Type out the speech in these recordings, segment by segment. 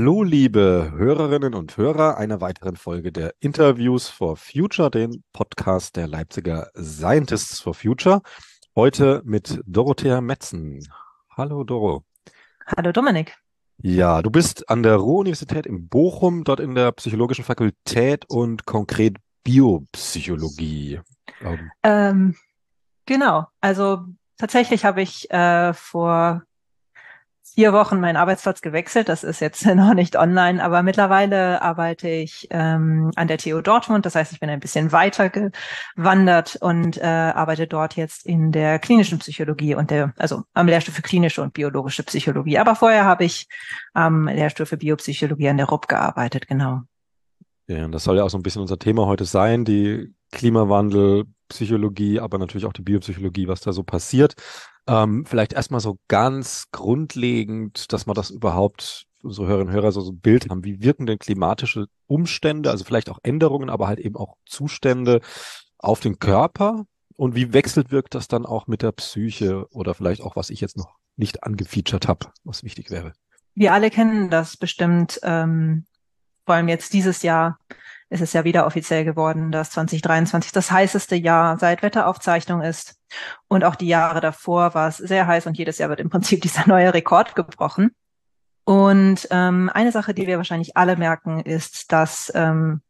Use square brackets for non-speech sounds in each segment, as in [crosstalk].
Hallo, liebe Hörerinnen und Hörer einer weiteren Folge der Interviews for Future, den Podcast der Leipziger Scientists for Future. Heute mit Dorothea Metzen. Hallo, Doro. Hallo, Dominik. Ja, du bist an der Ruhr-Universität in Bochum, dort in der psychologischen Fakultät und konkret Biopsychologie. Ähm, genau, also tatsächlich habe ich äh, vor vier Wochen meinen Arbeitsplatz gewechselt. Das ist jetzt [laughs] noch nicht online, aber mittlerweile arbeite ich ähm, an der TU Dortmund. Das heißt, ich bin ein bisschen weiter gewandert und äh, arbeite dort jetzt in der klinischen Psychologie und der, also am Lehrstuhl für klinische und biologische Psychologie. Aber vorher habe ich am Lehrstuhl für Biopsychologie an der RUB gearbeitet, genau. Ja, das soll ja auch so ein bisschen unser Thema heute sein, die Klimawandel, Psychologie, aber natürlich auch die Biopsychologie, was da so passiert. Ähm, vielleicht erstmal so ganz grundlegend, dass man das überhaupt, so Hörerinnen und Hörer, so, so ein Bild haben. Wie wirken denn klimatische Umstände, also vielleicht auch Änderungen, aber halt eben auch Zustände auf den Körper? Und wie wechselt wirkt das dann auch mit der Psyche oder vielleicht auch, was ich jetzt noch nicht angefeatured habe, was wichtig wäre? Wir alle kennen das bestimmt, ähm, vor allem jetzt dieses Jahr ist es ja wieder offiziell geworden, dass 2023 das heißeste Jahr seit Wetteraufzeichnung ist. Und auch die Jahre davor war es sehr heiß und jedes Jahr wird im Prinzip [laughs] dieser neue Rekord gebrochen. Und ähm, eine Sache, die wir wahrscheinlich alle merken, ist, dass ähm,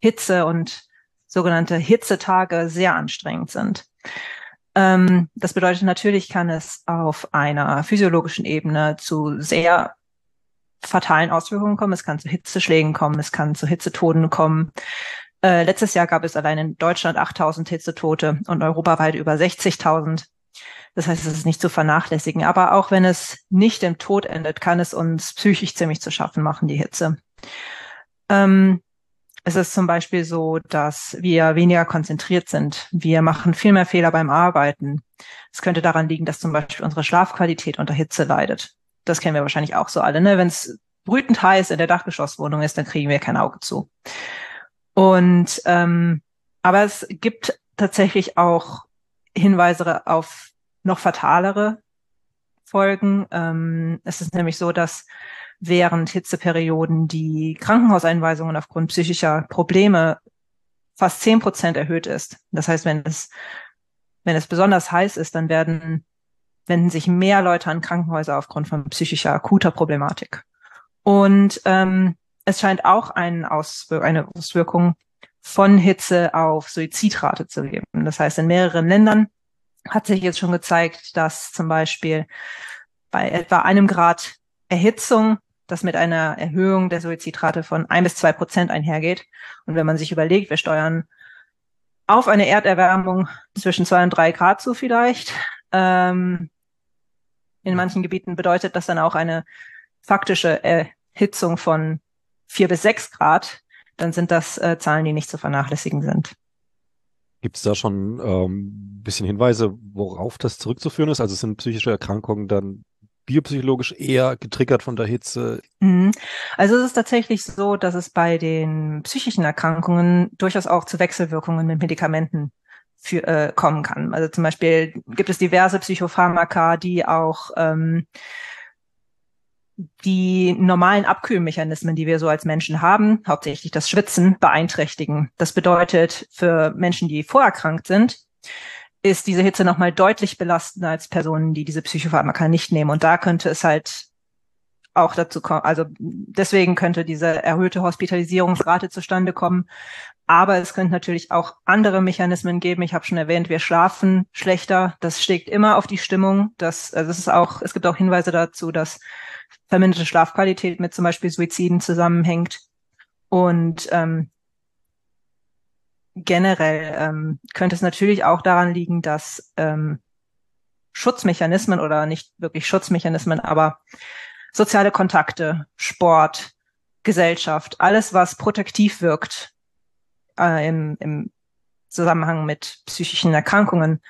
Hitze und sogenannte Hitzetage sehr anstrengend sind. Ähm, das bedeutet natürlich kann es auf einer physiologischen Ebene zu sehr fatalen Auswirkungen kommen. Es kann zu Hitzeschlägen kommen, es kann zu Hitzetoten kommen. Äh, letztes Jahr gab es allein in Deutschland 8000 Hitzetote und europaweit über 60.000. Das heißt, es ist nicht zu vernachlässigen. Aber auch wenn es nicht im Tod endet, kann es uns psychisch ziemlich zu schaffen machen, die Hitze. Ähm, es ist zum Beispiel so, dass wir weniger konzentriert sind. Wir machen viel mehr Fehler beim Arbeiten. Es könnte daran liegen, dass zum Beispiel unsere Schlafqualität unter Hitze leidet das kennen wir wahrscheinlich auch so alle, ne? Wenn es brütend heiß in der Dachgeschosswohnung ist, dann kriegen wir kein Auge zu. Und ähm, aber es gibt tatsächlich auch Hinweise auf noch fatalere Folgen. Ähm, es ist nämlich so, dass während Hitzeperioden die Krankenhauseinweisungen aufgrund psychischer Probleme fast zehn Prozent erhöht ist. Das heißt, wenn es, wenn es besonders heiß ist, dann werden wenden sich mehr Leute an Krankenhäuser aufgrund von psychischer akuter Problematik. Und ähm, es scheint auch Auswir eine Auswirkung von Hitze auf Suizidrate zu geben. Das heißt, in mehreren Ländern hat sich jetzt schon gezeigt, dass zum Beispiel bei etwa einem Grad Erhitzung das mit einer Erhöhung der Suizidrate von ein bis zwei Prozent einhergeht. Und wenn man sich überlegt, wir steuern auf eine Erderwärmung zwischen zwei und drei Grad zu vielleicht, ähm, in manchen Gebieten bedeutet das dann auch eine faktische Erhitzung von vier bis sechs Grad. Dann sind das äh, Zahlen, die nicht zu vernachlässigen sind. Gibt es da schon ähm, bisschen Hinweise, worauf das zurückzuführen ist? Also sind psychische Erkrankungen dann biopsychologisch eher getriggert von der Hitze? Mhm. Also es ist tatsächlich so, dass es bei den psychischen Erkrankungen durchaus auch zu Wechselwirkungen mit Medikamenten für, äh, kommen kann. Also zum Beispiel gibt es diverse Psychopharmaka, die auch ähm, die normalen Abkühlmechanismen, die wir so als Menschen haben, hauptsächlich das Schwitzen, beeinträchtigen. Das bedeutet, für Menschen, die vorerkrankt sind, ist diese Hitze nochmal deutlich belastender als Personen, die diese Psychopharmaka nicht nehmen. Und da könnte es halt auch dazu kommen, also deswegen könnte diese erhöhte Hospitalisierungsrate zustande kommen, aber es könnte natürlich auch andere Mechanismen geben. Ich habe schon erwähnt, wir schlafen schlechter. Das schlägt immer auf die Stimmung. Das, also es ist auch, es gibt auch Hinweise dazu, dass verminderte Schlafqualität mit zum Beispiel Suiziden zusammenhängt. Und ähm, generell ähm, könnte es natürlich auch daran liegen, dass ähm, Schutzmechanismen oder nicht wirklich Schutzmechanismen, aber soziale Kontakte, Sport, Gesellschaft, alles, was protektiv wirkt, äh, im, im Zusammenhang mit psychischen Erkrankungen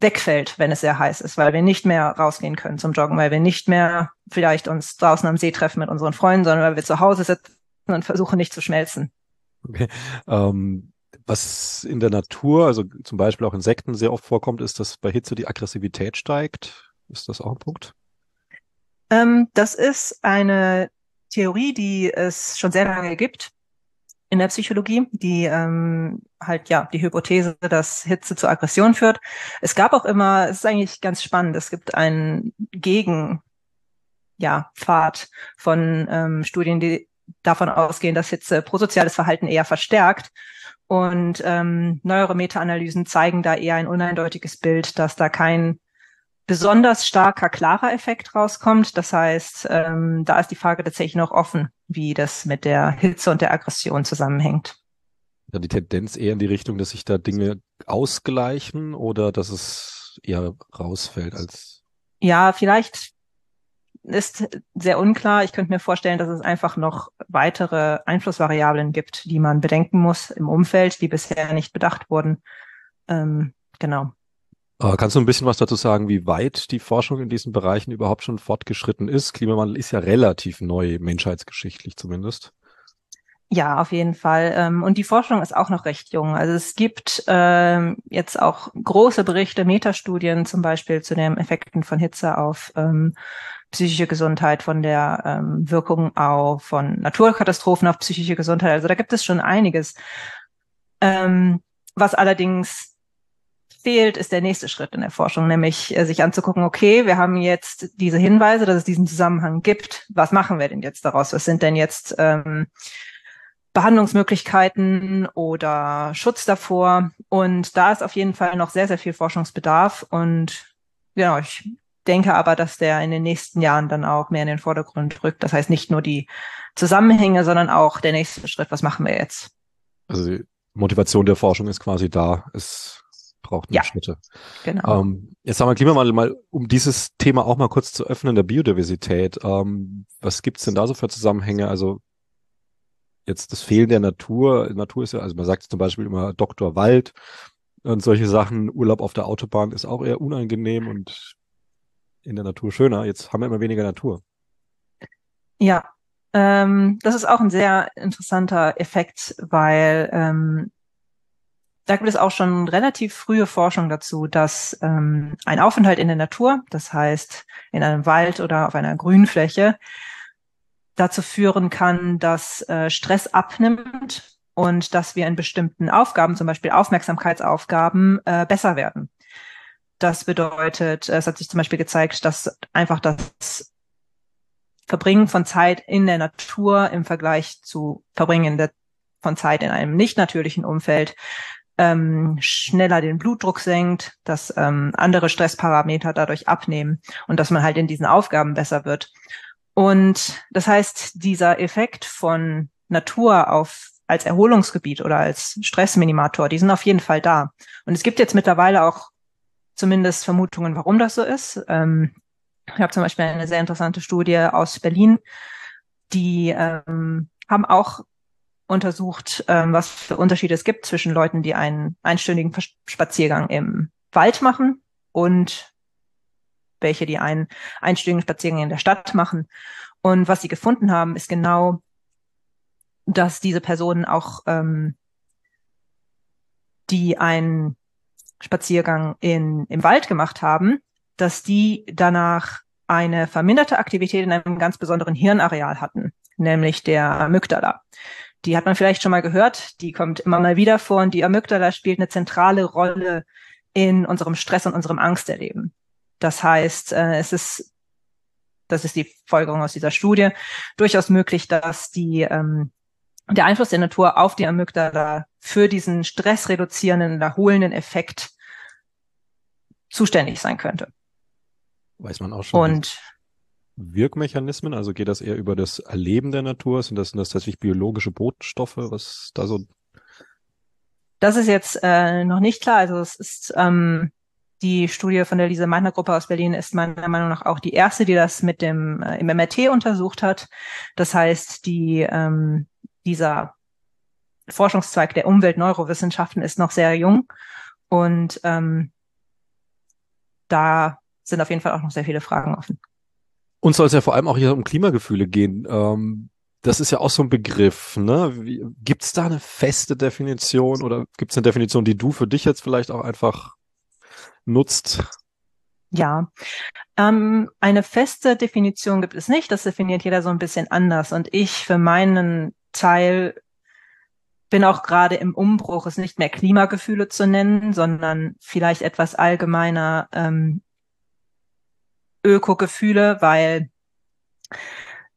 wegfällt, wenn es sehr heiß ist, weil wir nicht mehr rausgehen können zum Joggen, weil wir nicht mehr vielleicht uns draußen am See treffen mit unseren Freunden, sondern weil wir zu Hause sitzen und versuchen nicht zu schmelzen. Okay. Ähm, was in der Natur, also zum Beispiel auch Insekten sehr oft vorkommt, ist, dass bei Hitze die Aggressivität steigt. Ist das auch ein Punkt? Ähm, das ist eine Theorie, die es schon sehr lange gibt in der Psychologie, die ähm, halt ja die Hypothese, dass Hitze zu Aggression führt. Es gab auch immer, es ist eigentlich ganz spannend, es gibt einen Gegen ja, Pfad von ähm, Studien, die davon ausgehen, dass Hitze prosoziales Verhalten eher verstärkt. Und ähm, neuere Meta-Analysen zeigen da eher ein uneindeutiges Bild, dass da kein besonders starker, klarer Effekt rauskommt. Das heißt, ähm, da ist die Frage tatsächlich noch offen, wie das mit der Hitze und der Aggression zusammenhängt. Ja, die Tendenz eher in die Richtung, dass sich da Dinge ausgleichen oder dass es eher rausfällt als. Ja, vielleicht ist sehr unklar. Ich könnte mir vorstellen, dass es einfach noch weitere Einflussvariablen gibt, die man bedenken muss im Umfeld, die bisher nicht bedacht wurden. Ähm, genau. Äh, kannst du ein bisschen was dazu sagen, wie weit die Forschung in diesen Bereichen überhaupt schon fortgeschritten ist? Klimawandel ist ja relativ neu, menschheitsgeschichtlich zumindest. Ja, auf jeden Fall. Ähm, und die Forschung ist auch noch recht jung. Also es gibt ähm, jetzt auch große Berichte, Metastudien zum Beispiel zu den Effekten von Hitze auf ähm, psychische Gesundheit, von der Wirkung auch von Naturkatastrophen auf psychische Gesundheit. Also da gibt es schon einiges. Was allerdings fehlt, ist der nächste Schritt in der Forschung, nämlich äh, sich anzugucken, okay, wir haben jetzt diese Hinweise, dass es diesen Zusammenhang gibt. Was machen wir denn jetzt daraus? Was sind denn jetzt ähm, Behandlungsmöglichkeiten oder Schutz davor? Und da ist auf jeden Fall noch sehr, sehr viel Forschungsbedarf. Und genau, ich denke aber, dass der in den nächsten Jahren dann auch mehr in den Vordergrund rückt. Das heißt nicht nur die Zusammenhänge, sondern auch der nächste Schritt. Was machen wir jetzt? Also die Motivation der Forschung ist quasi da. Es braucht ja, Schritte. Genau. Ähm, jetzt haben wir Klimawandel mal, um dieses Thema auch mal kurz zu öffnen, der Biodiversität. Ähm, was gibt's denn da so für Zusammenhänge? Also jetzt das Fehlen der Natur. Natur ist ja, also man sagt zum Beispiel immer Doktor Wald und solche Sachen. Urlaub auf der Autobahn ist auch eher unangenehm und in der Natur schöner. Jetzt haben wir immer weniger Natur. Ja, ähm, das ist auch ein sehr interessanter Effekt, weil ähm, da gibt es auch schon relativ frühe Forschung dazu, dass ähm, ein Aufenthalt in der Natur, das heißt in einem Wald oder auf einer Grünfläche, dazu führen kann, dass äh, Stress abnimmt und dass wir in bestimmten Aufgaben, zum Beispiel Aufmerksamkeitsaufgaben, äh, besser werden. Das bedeutet, es hat sich zum Beispiel gezeigt, dass einfach das Verbringen von Zeit in der Natur im Vergleich zu Verbringen der, von Zeit in einem nicht natürlichen Umfeld ähm, schneller den Blutdruck senkt, dass ähm, andere Stressparameter dadurch abnehmen und dass man halt in diesen Aufgaben besser wird. Und das heißt, dieser Effekt von Natur auf als Erholungsgebiet oder als Stressminimator, die sind auf jeden Fall da. Und es gibt jetzt mittlerweile auch zumindest Vermutungen, warum das so ist. Ähm, ich habe zum Beispiel eine sehr interessante Studie aus Berlin, die ähm, haben auch untersucht, ähm, was für Unterschiede es gibt zwischen Leuten, die einen einstündigen Spaziergang im Wald machen und welche, die einen einstündigen Spaziergang in der Stadt machen. Und was sie gefunden haben, ist genau, dass diese Personen auch, ähm, die einen Spaziergang in, im Wald gemacht haben, dass die danach eine verminderte Aktivität in einem ganz besonderen Hirnareal hatten, nämlich der Amygdala. Die hat man vielleicht schon mal gehört. Die kommt immer mal wieder vor und die Amygdala spielt eine zentrale Rolle in unserem Stress und unserem Angsterleben. Das heißt, äh, es ist, das ist die Folgerung aus dieser Studie, durchaus möglich, dass die, ähm, der Einfluss der Natur auf die Amygdala für diesen stressreduzierenden, erholenden Effekt zuständig sein könnte. Weiß man auch schon. Und Wirkmechanismen? Also geht das eher über das Erleben der Natur? Sind das, sind das tatsächlich biologische Botenstoffe? Was da so? Das ist jetzt äh, noch nicht klar. Also es ist ähm, die Studie von der Lise Meitner Gruppe aus Berlin ist meiner Meinung nach auch die erste, die das mit dem äh, im MRT untersucht hat. Das heißt, die ähm, dieser Forschungszweig der Umweltneurowissenschaften ist noch sehr jung und ähm, da sind auf jeden Fall auch noch sehr viele Fragen offen. Uns soll es ja vor allem auch hier um Klimagefühle gehen. Ähm, das ist ja auch so ein Begriff. Ne? Gibt es da eine feste Definition oder gibt es eine Definition, die du für dich jetzt vielleicht auch einfach nutzt? Ja, ähm, eine feste Definition gibt es nicht. Das definiert jeder so ein bisschen anders. Und ich für meinen Teil bin auch gerade im Umbruch, es nicht mehr Klimagefühle zu nennen, sondern vielleicht etwas allgemeiner ähm, Ökogefühle, weil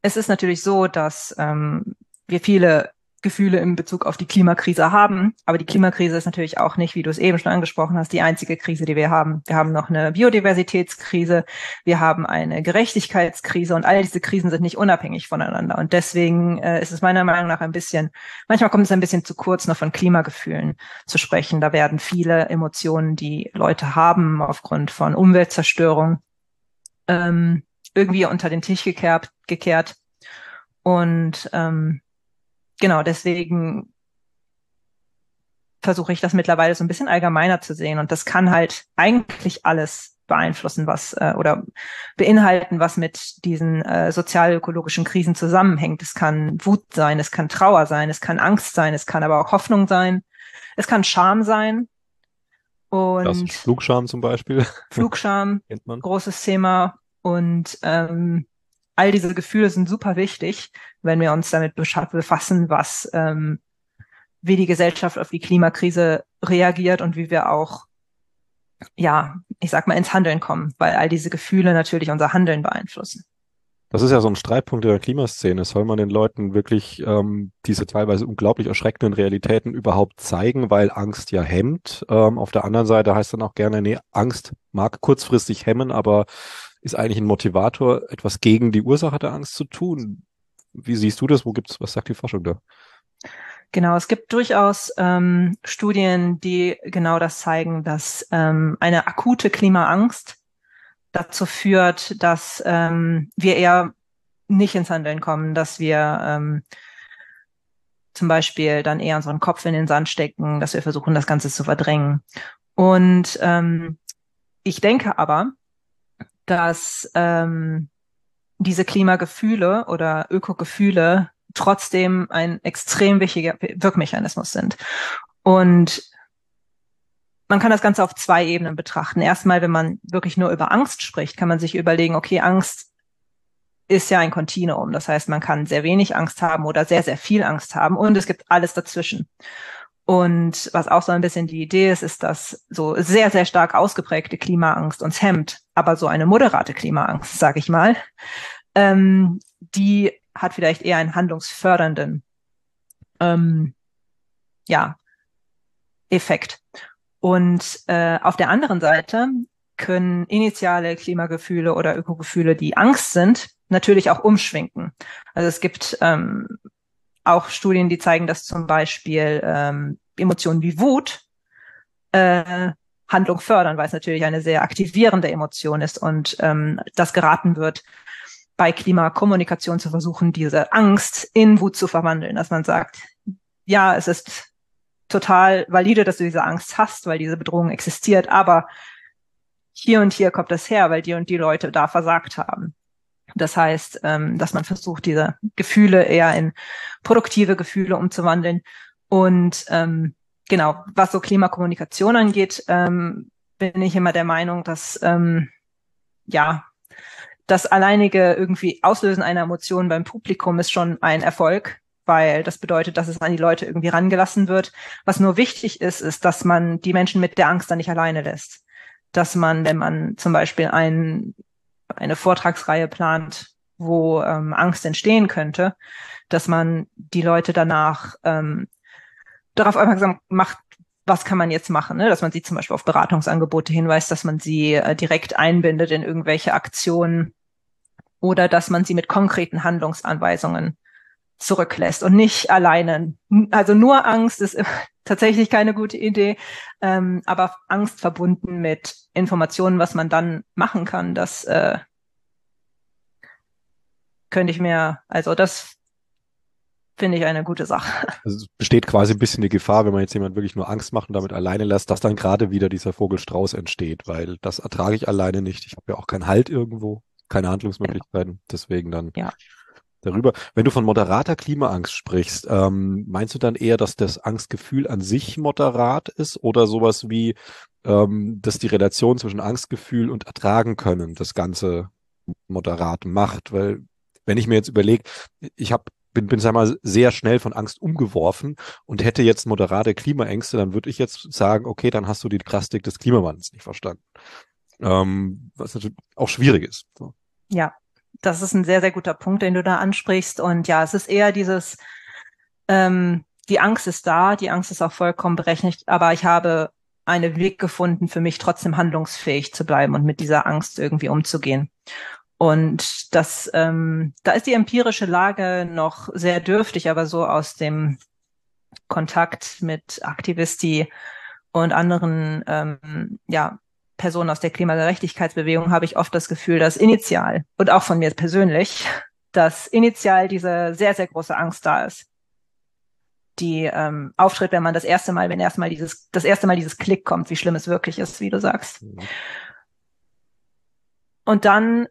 es ist natürlich so, dass ähm, wir viele Gefühle in Bezug auf die Klimakrise haben. Aber die Klimakrise ist natürlich auch nicht, wie du es eben schon angesprochen hast, die einzige Krise, die wir haben. Wir haben noch eine Biodiversitätskrise, wir haben eine Gerechtigkeitskrise und all diese Krisen sind nicht unabhängig voneinander. Und deswegen äh, ist es meiner Meinung nach ein bisschen, manchmal kommt es ein bisschen zu kurz, noch von Klimagefühlen zu sprechen. Da werden viele Emotionen, die Leute haben aufgrund von Umweltzerstörung, ähm, irgendwie unter den Tisch gekehrt. gekehrt. Und ähm, genau, deswegen versuche ich das mittlerweile so ein bisschen allgemeiner zu sehen. Und das kann halt eigentlich alles beeinflussen, was äh, oder beinhalten, was mit diesen äh, sozial-ökologischen Krisen zusammenhängt. Es kann Wut sein, es kann Trauer sein, es kann Angst sein, es kann aber auch Hoffnung sein, es kann Scham sein. Und Flugscham zum Beispiel. [laughs] Flugscham, großes Thema. Und ähm, all diese Gefühle sind super wichtig, wenn wir uns damit befassen, was ähm, wie die Gesellschaft auf die Klimakrise reagiert und wie wir auch ja, ich sag mal, ins Handeln kommen, weil all diese Gefühle natürlich unser Handeln beeinflussen. Das ist ja so ein Streitpunkt in der Klimaszene. Soll man den Leuten wirklich ähm, diese teilweise unglaublich erschreckenden Realitäten überhaupt zeigen, weil Angst ja hemmt? Ähm, auf der anderen Seite heißt dann auch gerne, nee, Angst mag kurzfristig hemmen, aber ist eigentlich ein Motivator, etwas gegen die Ursache der Angst zu tun. Wie siehst du das? Wo gibt's, was sagt die Forschung da? Genau, es gibt durchaus ähm, Studien, die genau das zeigen, dass ähm, eine akute Klimaangst dazu führt, dass ähm, wir eher nicht ins Handeln kommen, dass wir ähm, zum Beispiel dann eher unseren Kopf in den Sand stecken, dass wir versuchen, das Ganze zu verdrängen. Und ähm, ich denke aber, dass ähm, diese Klimagefühle oder Ökogefühle trotzdem ein extrem wichtiger Wirkmechanismus sind. Und man kann das Ganze auf zwei Ebenen betrachten. Erstmal, wenn man wirklich nur über Angst spricht, kann man sich überlegen, okay, Angst ist ja ein Kontinuum. Das heißt, man kann sehr wenig Angst haben oder sehr, sehr viel Angst haben und es gibt alles dazwischen. Und was auch so ein bisschen die Idee ist, ist, dass so sehr, sehr stark ausgeprägte Klimaangst uns hemmt, aber so eine moderate Klimaangst, sage ich mal, ähm, die hat vielleicht eher einen handlungsfördernden ähm, ja, Effekt. Und äh, auf der anderen Seite können initiale Klimagefühle oder Ökogefühle, die Angst sind, natürlich auch umschwenken. Also es gibt ähm, auch Studien, die zeigen, dass zum Beispiel ähm, Emotionen wie Wut äh, Handlung fördern, weil es natürlich eine sehr aktivierende Emotion ist und ähm, das geraten wird, bei Klimakommunikation zu versuchen, diese Angst in Wut zu verwandeln, dass man sagt, ja, es ist total valide, dass du diese Angst hast, weil diese Bedrohung existiert, aber hier und hier kommt das her, weil die und die Leute da versagt haben. Das heißt, ähm, dass man versucht, diese Gefühle eher in produktive Gefühle umzuwandeln. Und ähm, genau, was so Klimakommunikation angeht, ähm, bin ich immer der Meinung, dass ähm, ja das alleinige irgendwie Auslösen einer Emotion beim Publikum ist schon ein Erfolg, weil das bedeutet, dass es an die Leute irgendwie rangelassen wird. Was nur wichtig ist, ist, dass man die Menschen mit der Angst dann nicht alleine lässt. Dass man, wenn man zum Beispiel ein eine Vortragsreihe plant, wo ähm, Angst entstehen könnte, dass man die Leute danach ähm, darauf aufmerksam macht, was kann man jetzt machen, ne? dass man sie zum Beispiel auf Beratungsangebote hinweist, dass man sie äh, direkt einbindet in irgendwelche Aktionen oder dass man sie mit konkreten Handlungsanweisungen zurücklässt und nicht alleine. Also nur Angst ist [laughs] tatsächlich keine gute Idee, ähm, aber Angst verbunden mit Informationen, was man dann machen kann, das äh, könnte ich mir, also das finde ich eine gute Sache. [laughs] Also es besteht quasi ein bisschen die Gefahr, wenn man jetzt jemand wirklich nur Angst macht und damit alleine lässt, dass dann gerade wieder dieser Vogelstrauß entsteht, weil das ertrage ich alleine nicht. Ich habe ja auch keinen Halt irgendwo, keine Handlungsmöglichkeiten. Deswegen dann ja. Darüber. Wenn du von moderater Klimaangst sprichst, ähm, meinst du dann eher, dass das Angstgefühl an sich moderat ist oder sowas wie, ähm, dass die Relation zwischen Angstgefühl und Ertragen können das Ganze moderat macht? Weil wenn ich mir jetzt überlege, ich habe bin, bin sag mal, sehr schnell von Angst umgeworfen und hätte jetzt moderate Klimaängste, dann würde ich jetzt sagen, okay, dann hast du die Drastik des Klimawandels nicht verstanden. Ähm, was natürlich auch schwierig ist. So. Ja, das ist ein sehr, sehr guter Punkt, den du da ansprichst. Und ja, es ist eher dieses, ähm, die Angst ist da, die Angst ist auch vollkommen berechnet, aber ich habe einen Weg gefunden, für mich trotzdem handlungsfähig zu bleiben und mit dieser Angst irgendwie umzugehen. Und das, ähm, da ist die empirische Lage noch sehr dürftig, aber so aus dem Kontakt mit Aktivisti und anderen ähm, ja, Personen aus der Klimagerechtigkeitsbewegung habe ich oft das Gefühl, dass initial und auch von mir persönlich, dass initial diese sehr, sehr große Angst da ist, die ähm, auftritt, wenn man das erste Mal, wenn erstmal dieses, das erste Mal dieses Klick kommt, wie schlimm es wirklich ist, wie du sagst. Mhm. Und dann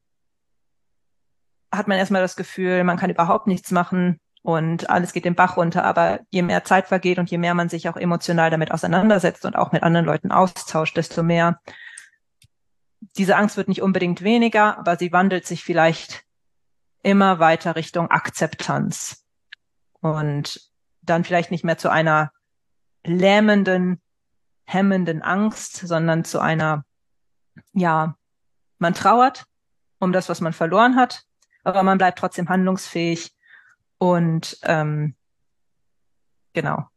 hat man erstmal das Gefühl, man kann überhaupt nichts machen und alles geht den Bach runter. Aber je mehr Zeit vergeht und je mehr man sich auch emotional damit auseinandersetzt und auch mit anderen Leuten austauscht, desto mehr diese Angst wird nicht unbedingt weniger, aber sie wandelt sich vielleicht immer weiter Richtung Akzeptanz und dann vielleicht nicht mehr zu einer lähmenden, hemmenden Angst, sondern zu einer, ja, man trauert um das, was man verloren hat, aber man bleibt trotzdem handlungsfähig und ähm, genau.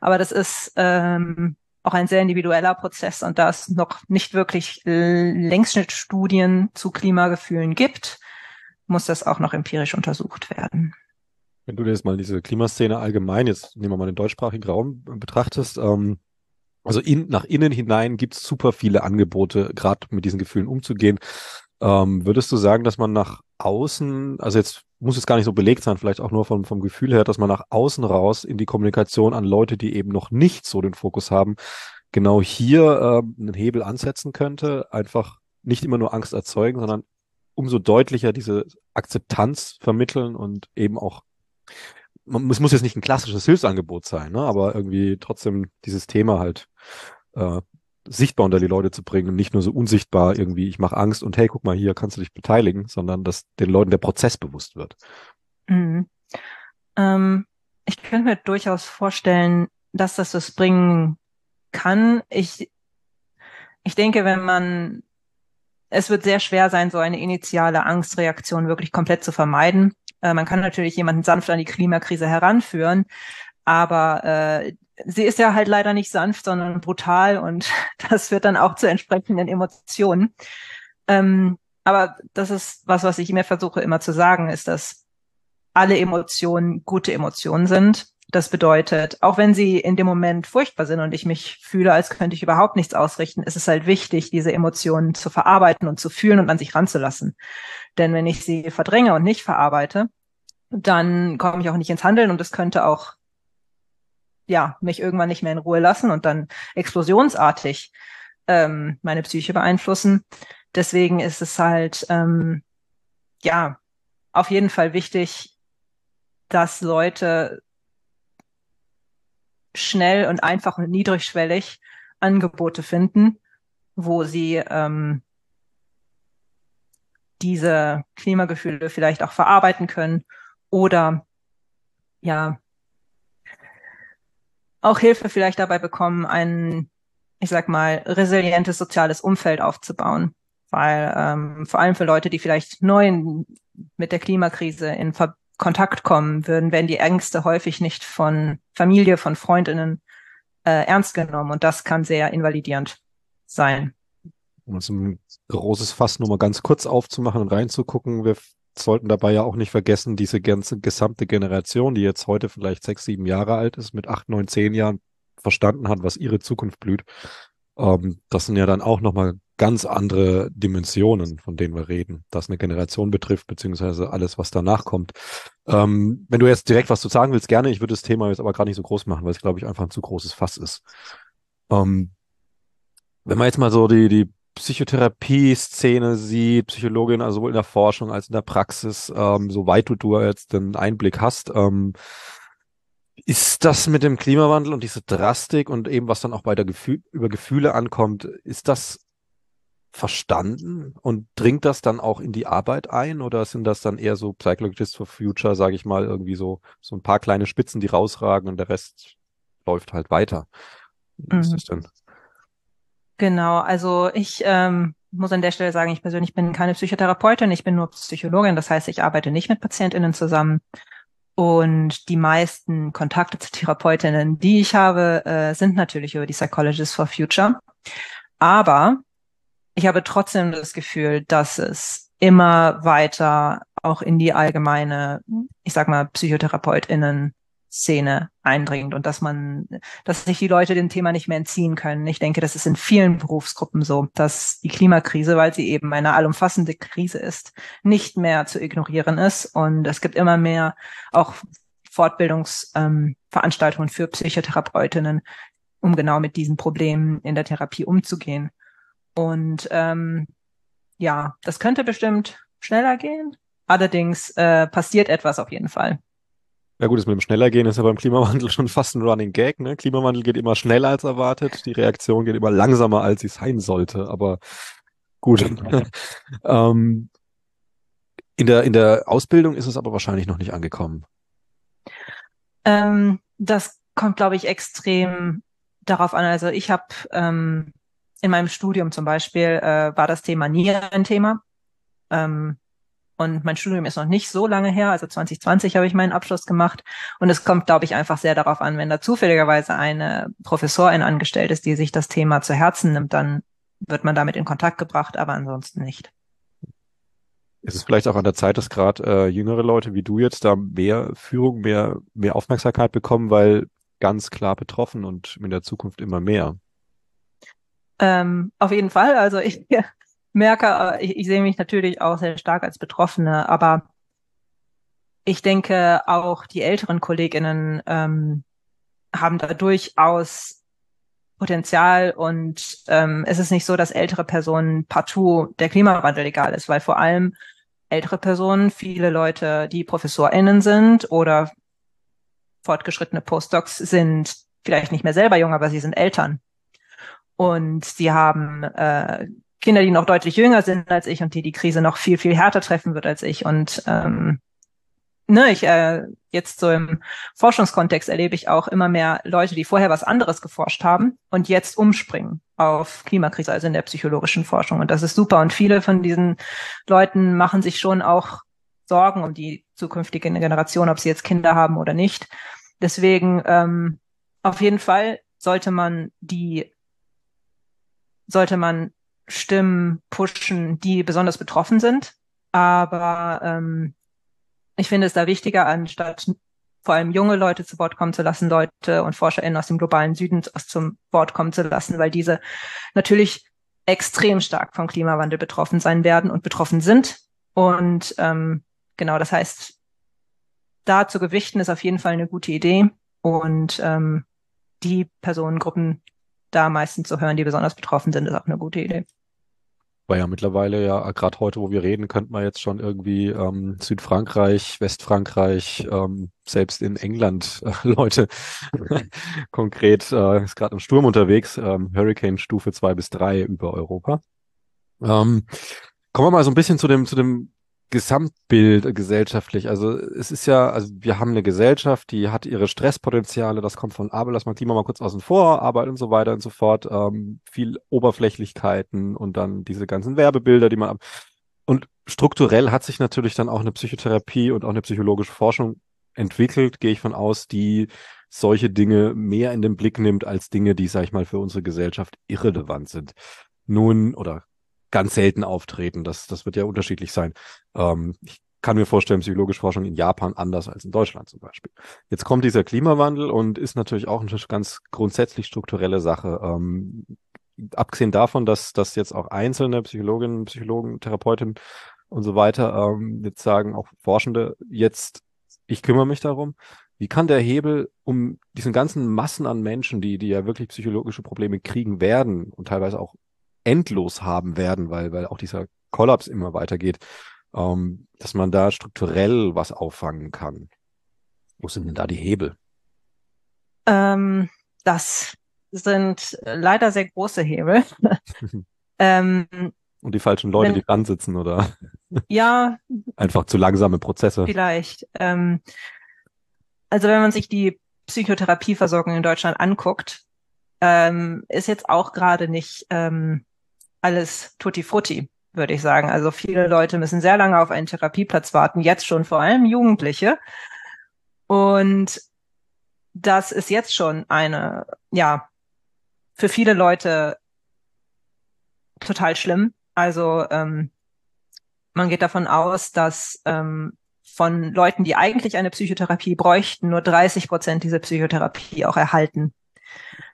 Aber das ist ähm, auch ein sehr individueller Prozess und da es noch nicht wirklich Längsschnittstudien zu Klimagefühlen gibt, muss das auch noch empirisch untersucht werden. Wenn du jetzt mal diese Klimaszene allgemein, jetzt nehmen wir mal den deutschsprachigen Raum betrachtest, ähm, also in, nach innen hinein gibt es super viele Angebote, gerade mit diesen Gefühlen umzugehen. Ähm, würdest du sagen, dass man nach außen, also jetzt muss es gar nicht so belegt sein, vielleicht auch nur vom, vom Gefühl her, dass man nach außen raus in die Kommunikation an Leute, die eben noch nicht so den Fokus haben, genau hier äh, einen Hebel ansetzen könnte, einfach nicht immer nur Angst erzeugen, sondern umso deutlicher diese Akzeptanz vermitteln und eben auch, man, es muss jetzt nicht ein klassisches Hilfsangebot sein, ne, aber irgendwie trotzdem dieses Thema halt äh, sichtbar unter die Leute zu bringen und nicht nur so unsichtbar irgendwie, ich mache Angst und hey, guck mal hier, kannst du dich beteiligen, sondern dass den Leuten der Prozess bewusst wird. Mhm. Ähm, ich könnte mir durchaus vorstellen, dass das das bringen kann. Ich, ich denke, wenn man, es wird sehr schwer sein, so eine initiale Angstreaktion wirklich komplett zu vermeiden. Äh, man kann natürlich jemanden sanft an die Klimakrise heranführen, aber äh, sie ist ja halt leider nicht sanft, sondern brutal und [laughs] das führt dann auch zu entsprechenden Emotionen. Ähm, aber das ist was, was ich mir versuche immer zu sagen, ist, dass alle Emotionen gute Emotionen sind. Das bedeutet, auch wenn sie in dem Moment furchtbar sind und ich mich fühle, als könnte ich überhaupt nichts ausrichten, ist es halt wichtig, diese Emotionen zu verarbeiten und zu fühlen und an sich ranzulassen. Denn wenn ich sie verdränge und nicht verarbeite, dann komme ich auch nicht ins Handeln und es könnte auch ja, mich irgendwann nicht mehr in Ruhe lassen und dann explosionsartig ähm, meine Psyche beeinflussen. Deswegen ist es halt, ähm, ja, auf jeden Fall wichtig, dass Leute schnell und einfach und niedrigschwellig Angebote finden, wo sie ähm, diese Klimagefühle vielleicht auch verarbeiten können oder ja auch Hilfe vielleicht dabei bekommen, ein, ich sag mal, resilientes soziales Umfeld aufzubauen. Weil ähm, vor allem für Leute, die vielleicht neu mit der Klimakrise in Ver Kontakt kommen würden, werden die Ängste häufig nicht von Familie, von Freundinnen äh, ernst genommen. Und das kann sehr invalidierend sein. Um so ein großes Fass nur mal ganz kurz aufzumachen und reinzugucken, wir sollten dabei ja auch nicht vergessen, diese ganze gesamte Generation, die jetzt heute vielleicht sechs, sieben Jahre alt ist, mit acht, neun, zehn Jahren verstanden hat, was ihre Zukunft blüht. Ähm, das sind ja dann auch nochmal ganz andere Dimensionen, von denen wir reden, das eine Generation betrifft, beziehungsweise alles, was danach kommt. Ähm, wenn du jetzt direkt was zu sagen willst, gerne. Ich würde das Thema jetzt aber gerade nicht so groß machen, weil es, glaube ich, einfach ein zu großes Fass ist. Ähm, wenn man jetzt mal so die, die Psychotherapie-Szene sieht, Psychologin, also sowohl in der Forschung als in der Praxis, ähm, soweit du, du jetzt den Einblick hast. Ähm, ist das mit dem Klimawandel und diese Drastik und eben was dann auch bei der Gefühl, über Gefühle ankommt, ist das verstanden und dringt das dann auch in die Arbeit ein oder sind das dann eher so Psychologists for Future, sage ich mal, irgendwie so, so ein paar kleine Spitzen, die rausragen und der Rest läuft halt weiter? Wie mhm. ist das denn? Genau, also ich ähm, muss an der Stelle sagen, ich persönlich bin keine Psychotherapeutin, ich bin nur Psychologin, das heißt, ich arbeite nicht mit PatientInnen zusammen. Und die meisten Kontakte zu Therapeutinnen, die ich habe, äh, sind natürlich über die Psychologists for Future. Aber ich habe trotzdem das Gefühl, dass es immer weiter auch in die allgemeine, ich sag mal, PsychotherapeutInnen Szene eindringt und dass man, dass sich die Leute dem Thema nicht mehr entziehen können. Ich denke, das ist in vielen Berufsgruppen so, dass die Klimakrise, weil sie eben eine allumfassende Krise ist, nicht mehr zu ignorieren ist. Und es gibt immer mehr auch Fortbildungsveranstaltungen ähm, für Psychotherapeutinnen, um genau mit diesen Problemen in der Therapie umzugehen. Und ähm, ja, das könnte bestimmt schneller gehen. Allerdings äh, passiert etwas auf jeden Fall. Ja gut, das mit dem schneller gehen ist ja beim Klimawandel [laughs] schon fast ein Running Gag. Ne? Klimawandel geht immer schneller als erwartet, die Reaktion geht immer langsamer, als sie sein sollte. Aber gut. [laughs] ähm, in, der, in der Ausbildung ist es aber wahrscheinlich noch nicht angekommen. Ähm, das kommt, glaube ich, extrem darauf an. Also ich habe ähm, in meinem Studium zum Beispiel äh, war das Thema nie ein Thema. Ähm, und mein Studium ist noch nicht so lange her, also 2020 habe ich meinen Abschluss gemacht. Und es kommt, glaube ich, einfach sehr darauf an, wenn da zufälligerweise eine Professorin angestellt ist, die sich das Thema zu Herzen nimmt, dann wird man damit in Kontakt gebracht, aber ansonsten nicht. Ist es vielleicht auch an der Zeit, dass gerade äh, jüngere Leute wie du jetzt da mehr Führung, mehr, mehr Aufmerksamkeit bekommen, weil ganz klar betroffen und in der Zukunft immer mehr? Ähm, auf jeden Fall. Also ich merke, äh, ich, ich sehe mich natürlich auch sehr stark als Betroffene, aber ich denke auch die älteren Kolleginnen ähm, haben da durchaus Potenzial und ähm, es ist nicht so, dass ältere Personen partout der Klimawandel egal ist, weil vor allem ältere Personen, viele Leute, die ProfessorInnen sind oder fortgeschrittene Postdocs sind vielleicht nicht mehr selber jung, aber sie sind Eltern. Und sie haben äh, Kinder, die noch deutlich jünger sind als ich und die die Krise noch viel, viel härter treffen wird als ich. Und ähm, ne, ich äh, jetzt so im Forschungskontext erlebe ich auch immer mehr Leute, die vorher was anderes geforscht haben und jetzt umspringen auf Klimakrise, also in der psychologischen Forschung. Und das ist super. Und viele von diesen Leuten machen sich schon auch Sorgen um die zukünftige Generation, ob sie jetzt Kinder haben oder nicht. Deswegen ähm, auf jeden Fall sollte man die sollte man Stimmen pushen, die besonders betroffen sind. Aber ähm, ich finde es da wichtiger, anstatt vor allem junge Leute zu Wort kommen zu lassen, Leute und ForscherInnen aus dem globalen Süden zum Wort kommen zu lassen, weil diese natürlich extrem stark vom Klimawandel betroffen sein werden und betroffen sind. Und ähm, genau, das heißt, da zu gewichten ist auf jeden Fall eine gute Idee. Und ähm, die Personengruppen, da meistens zu hören, die besonders betroffen sind, ist auch eine gute Idee. Weil ja mittlerweile ja, gerade heute, wo wir reden, könnte man jetzt schon irgendwie ähm, Südfrankreich, Westfrankreich, ähm, selbst in England äh, [laughs] Leute [laughs] konkret äh, ist gerade im Sturm unterwegs, ähm, Hurricane Stufe zwei bis drei über Europa. Ähm, kommen wir mal so ein bisschen zu dem, zu dem Gesamtbild gesellschaftlich. Also es ist ja, also wir haben eine Gesellschaft, die hat ihre Stresspotenziale, das kommt von Arbeit, lass mal Klima mal kurz außen vor, Arbeit und so weiter und so fort, ähm, viel Oberflächlichkeiten und dann diese ganzen Werbebilder, die man ab und strukturell hat sich natürlich dann auch eine Psychotherapie und auch eine psychologische Forschung entwickelt, gehe ich von aus, die solche Dinge mehr in den Blick nimmt als Dinge, die, sag ich mal, für unsere Gesellschaft irrelevant sind. Nun, oder ganz selten auftreten. Das, das wird ja unterschiedlich sein. Ähm, ich kann mir vorstellen, psychologische Forschung in Japan anders als in Deutschland zum Beispiel. Jetzt kommt dieser Klimawandel und ist natürlich auch eine ganz grundsätzlich strukturelle Sache. Ähm, abgesehen davon, dass, dass jetzt auch einzelne Psychologinnen, Psychologen, Therapeutinnen und so weiter ähm, jetzt sagen, auch Forschende, jetzt, ich kümmere mich darum. Wie kann der Hebel, um diesen ganzen Massen an Menschen, die, die ja wirklich psychologische Probleme kriegen werden und teilweise auch endlos haben werden, weil, weil auch dieser Kollaps immer weitergeht, ähm, dass man da strukturell was auffangen kann. Wo sind denn da die Hebel? Ähm, das sind leider sehr große Hebel. [laughs] ähm, Und die falschen Leute, wenn, die dran sitzen, oder? Ja. [laughs] Einfach zu langsame Prozesse. Vielleicht. Ähm, also wenn man sich die Psychotherapieversorgung in Deutschland anguckt, ähm, ist jetzt auch gerade nicht ähm, alles tutti frutti, würde ich sagen. Also viele Leute müssen sehr lange auf einen Therapieplatz warten, jetzt schon vor allem Jugendliche. Und das ist jetzt schon eine, ja, für viele Leute total schlimm. Also ähm, man geht davon aus, dass ähm, von Leuten, die eigentlich eine Psychotherapie bräuchten, nur 30 Prozent diese Psychotherapie auch erhalten.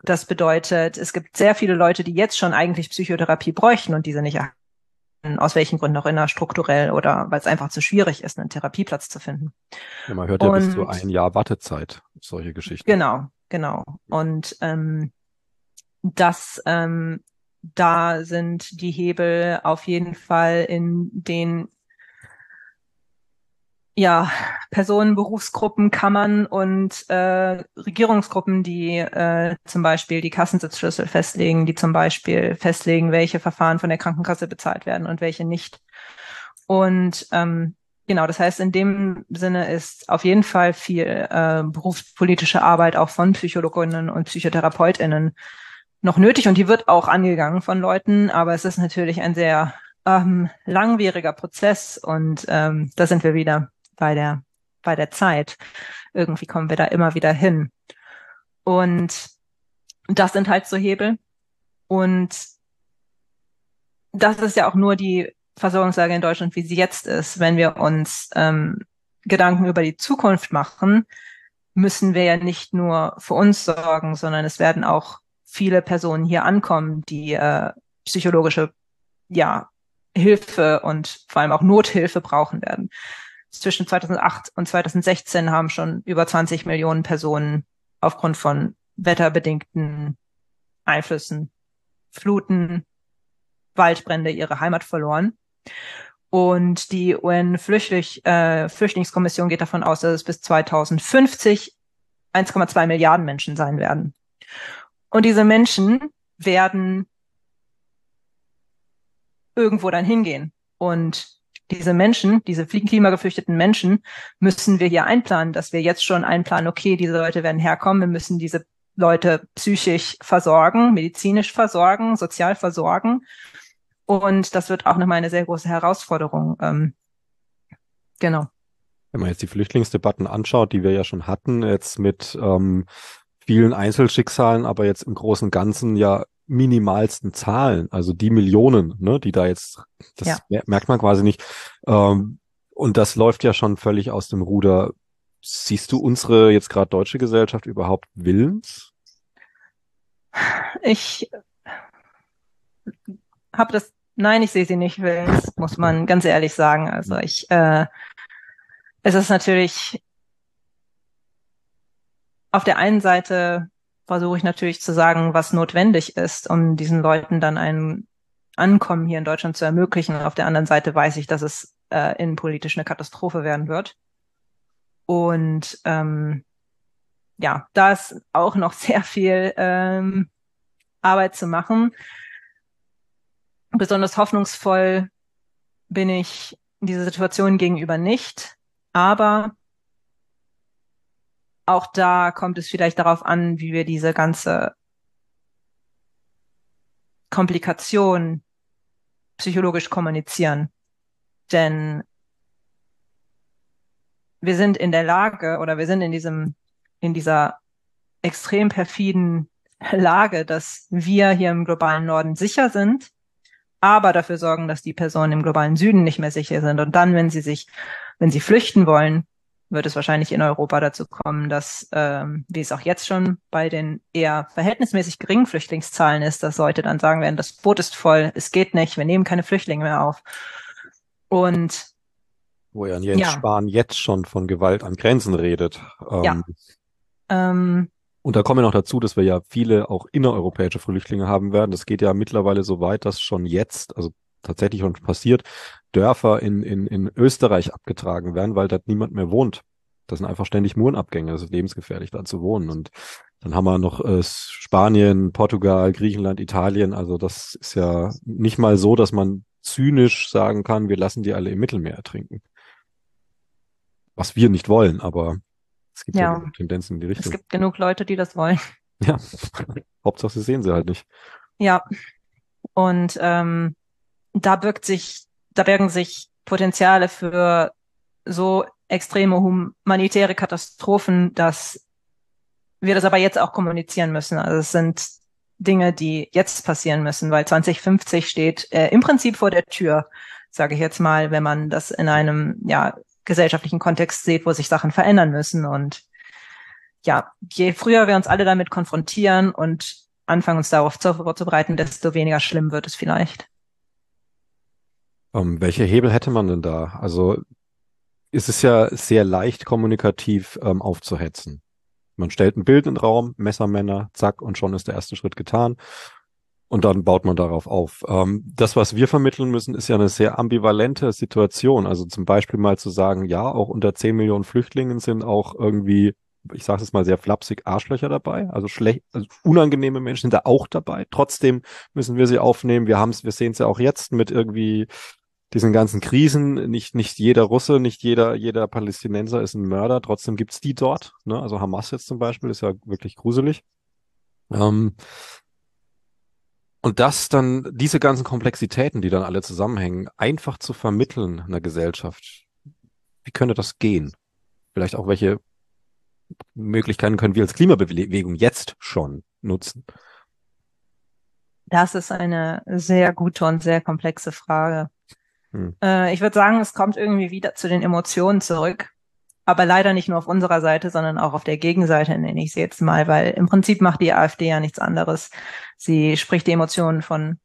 Das bedeutet, es gibt sehr viele Leute, die jetzt schon eigentlich Psychotherapie bräuchten und diese nicht erhalten. Aus welchen Gründen auch immer, strukturell oder weil es einfach zu schwierig ist, einen Therapieplatz zu finden. Ja, man hört ja und, bis zu ein Jahr Wartezeit, solche Geschichten. Genau, genau. Und ähm, das ähm, da sind die Hebel auf jeden Fall in den ja, Personen, Berufsgruppen, Kammern und äh, Regierungsgruppen, die äh, zum Beispiel die Kassensitzschlüssel festlegen, die zum Beispiel festlegen, welche Verfahren von der Krankenkasse bezahlt werden und welche nicht. Und ähm, genau, das heißt, in dem Sinne ist auf jeden Fall viel äh, berufspolitische Arbeit auch von Psychologinnen und Psychotherapeutinnen noch nötig und die wird auch angegangen von Leuten, aber es ist natürlich ein sehr ähm, langwieriger Prozess und ähm, da sind wir wieder bei der bei der Zeit. Irgendwie kommen wir da immer wieder hin. Und das sind halt so Hebel. Und das ist ja auch nur die Versorgungslage in Deutschland, wie sie jetzt ist. Wenn wir uns ähm, Gedanken über die Zukunft machen, müssen wir ja nicht nur für uns sorgen, sondern es werden auch viele Personen hier ankommen, die äh, psychologische ja, Hilfe und vor allem auch Nothilfe brauchen werden. Zwischen 2008 und 2016 haben schon über 20 Millionen Personen aufgrund von wetterbedingten Einflüssen, Fluten, Waldbrände ihre Heimat verloren. Und die UN-Flüchtlingskommission äh, geht davon aus, dass es bis 2050 1,2 Milliarden Menschen sein werden. Und diese Menschen werden irgendwo dann hingehen. Und diese Menschen, diese klimageflüchteten Menschen, müssen wir hier einplanen, dass wir jetzt schon einplanen, okay, diese Leute werden herkommen, wir müssen diese Leute psychisch versorgen, medizinisch versorgen, sozial versorgen. Und das wird auch nochmal eine sehr große Herausforderung. Ähm, genau. Wenn man jetzt die Flüchtlingsdebatten anschaut, die wir ja schon hatten, jetzt mit ähm, vielen Einzelschicksalen, aber jetzt im Großen und Ganzen ja minimalsten Zahlen, also die Millionen, ne, die da jetzt, das ja. merkt man quasi nicht. Ähm, und das läuft ja schon völlig aus dem Ruder. Siehst du unsere jetzt gerade deutsche Gesellschaft überhaupt willens? Ich habe das, nein, ich sehe sie nicht willens, muss man ganz ehrlich sagen. Also ich, äh, es ist natürlich auf der einen Seite versuche ich natürlich zu sagen, was notwendig ist, um diesen Leuten dann ein Ankommen hier in Deutschland zu ermöglichen. auf der anderen Seite weiß ich, dass es äh, innenpolitisch eine Katastrophe werden wird. Und ähm, ja, da ist auch noch [laughs] sehr viel ähm, Arbeit zu machen. Besonders hoffnungsvoll bin ich dieser Situation gegenüber nicht. Aber auch da kommt es vielleicht darauf an, wie wir diese ganze Komplikation psychologisch kommunizieren. Denn wir sind in der Lage oder wir sind in diesem, in dieser extrem perfiden Lage, dass wir hier im globalen Norden sicher sind, aber dafür sorgen, dass die Personen im globalen Süden nicht mehr sicher sind. Und dann, wenn sie sich, wenn sie flüchten wollen, wird es wahrscheinlich in Europa dazu kommen, dass, ähm, wie es auch jetzt schon bei den eher verhältnismäßig geringen Flüchtlingszahlen ist, dass Leute dann sagen werden, das Boot ist voll, es geht nicht, wir nehmen keine Flüchtlinge mehr auf. Und wo ja Jens ja. Spahn jetzt schon von Gewalt an Grenzen redet. Ähm, ja. Ähm, Und da kommen wir noch dazu, dass wir ja viele auch innereuropäische Flüchtlinge haben werden. Das geht ja mittlerweile so weit, dass schon jetzt, also tatsächlich schon passiert, Dörfer in, in, in Österreich abgetragen werden, weil dort niemand mehr wohnt. Das sind einfach ständig Murenabgänge. Das ist lebensgefährlich, da zu wohnen. Und dann haben wir noch äh, Spanien, Portugal, Griechenland, Italien. Also das ist ja nicht mal so, dass man zynisch sagen kann, wir lassen die alle im Mittelmeer ertrinken. Was wir nicht wollen, aber es gibt ja, ja Tendenzen in die Richtung. Es gibt genug Leute, die das wollen. Ja, [laughs] Hauptsache sie sehen sie halt nicht. Ja, und ähm, da birgt sich, da bergen sich Potenziale für so extreme humanitäre Katastrophen, dass wir das aber jetzt auch kommunizieren müssen. Also es sind Dinge, die jetzt passieren müssen, weil 2050 steht äh, im Prinzip vor der Tür, sage ich jetzt mal, wenn man das in einem ja gesellschaftlichen Kontext sieht, wo sich Sachen verändern müssen. Und ja, je früher wir uns alle damit konfrontieren und anfangen uns darauf vorzubereiten, desto weniger schlimm wird es vielleicht. Um, ähm, welche Hebel hätte man denn da? Also ist es ja sehr leicht kommunikativ ähm, aufzuhetzen. Man stellt ein Bild in den Raum, Messermänner, zack, und schon ist der erste Schritt getan. Und dann baut man darauf auf. Ähm, das, was wir vermitteln müssen, ist ja eine sehr ambivalente Situation. Also zum Beispiel mal zu sagen, ja, auch unter 10 Millionen Flüchtlingen sind auch irgendwie, ich sage es mal sehr flapsig, Arschlöcher dabei. Also schlecht, also unangenehme Menschen sind da auch dabei. Trotzdem müssen wir sie aufnehmen. Wir haben es, wir sehen es ja auch jetzt mit irgendwie diesen ganzen Krisen, nicht, nicht jeder Russe, nicht jeder, jeder Palästinenser ist ein Mörder, trotzdem gibt's die dort. Ne? Also Hamas jetzt zum Beispiel ist ja wirklich gruselig. Ähm, und das dann, diese ganzen Komplexitäten, die dann alle zusammenhängen, einfach zu vermitteln einer Gesellschaft. Wie könnte das gehen? Vielleicht auch welche Möglichkeiten können wir als Klimabewegung jetzt schon nutzen? Das ist eine sehr gute und sehr komplexe Frage. Hm. Äh, ich würde sagen, es kommt irgendwie wieder zu den Emotionen zurück. Aber leider nicht nur auf unserer Seite, sondern auch auf der Gegenseite, nenne ich sie jetzt mal, weil im Prinzip macht die AfD ja nichts anderes. Sie spricht die Emotionen von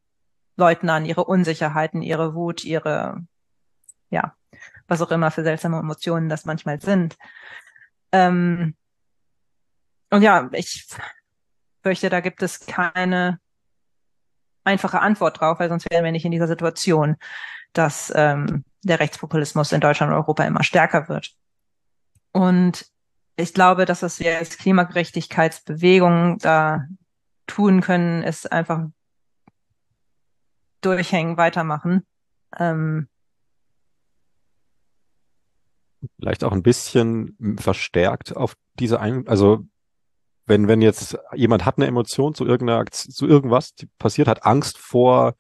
Leuten an, ihre Unsicherheiten, ihre Wut, ihre, ja, was auch immer für seltsame Emotionen das manchmal sind. Ähm, und ja, ich fürchte, da gibt es keine einfache Antwort drauf, weil sonst wären wir nicht in dieser Situation dass ähm, der Rechtspopulismus in Deutschland und Europa immer stärker wird. Und ich glaube, dass was wir als Klimagerechtigkeitsbewegung da tun können, ist einfach durchhängen, weitermachen. Ähm, Vielleicht auch ein bisschen verstärkt auf diese ein, also wenn, wenn jetzt jemand hat eine Emotion zu irgendeiner, zu irgendwas, die passiert, hat Angst vor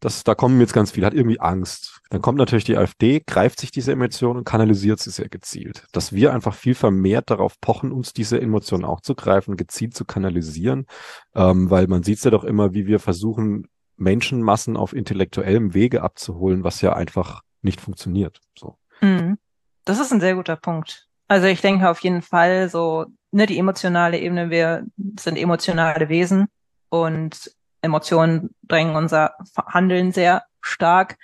das, da kommen jetzt ganz viele, hat irgendwie Angst. Dann kommt natürlich die AfD, greift sich diese Emotionen und kanalisiert sie sehr gezielt. Dass wir einfach viel vermehrt darauf pochen, uns diese Emotionen auch zu greifen, gezielt zu kanalisieren, ähm, weil man sieht ja doch immer, wie wir versuchen, Menschenmassen auf intellektuellem Wege abzuholen, was ja einfach nicht funktioniert. So. Mhm. Das ist ein sehr guter Punkt. Also ich denke auf jeden Fall so, ne, die emotionale Ebene, wir sind emotionale Wesen und Emotionen drängen unser Handeln sehr stark.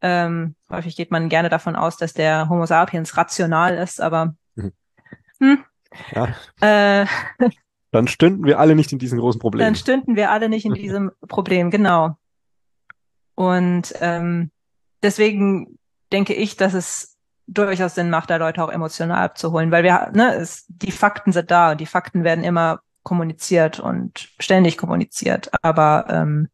Ähm, häufig geht man gerne davon aus, dass der Homo sapiens rational ist, aber mhm. hm, ja. äh, [laughs] dann stünden wir alle nicht in diesem großen Problem. Dann stünden wir alle nicht in diesem Problem, genau. Und ähm, deswegen denke ich, dass es durchaus Sinn macht, da Leute auch emotional abzuholen, weil wir, ne, es, die Fakten sind da und die Fakten werden immer kommuniziert und ständig kommuniziert, aber ähm,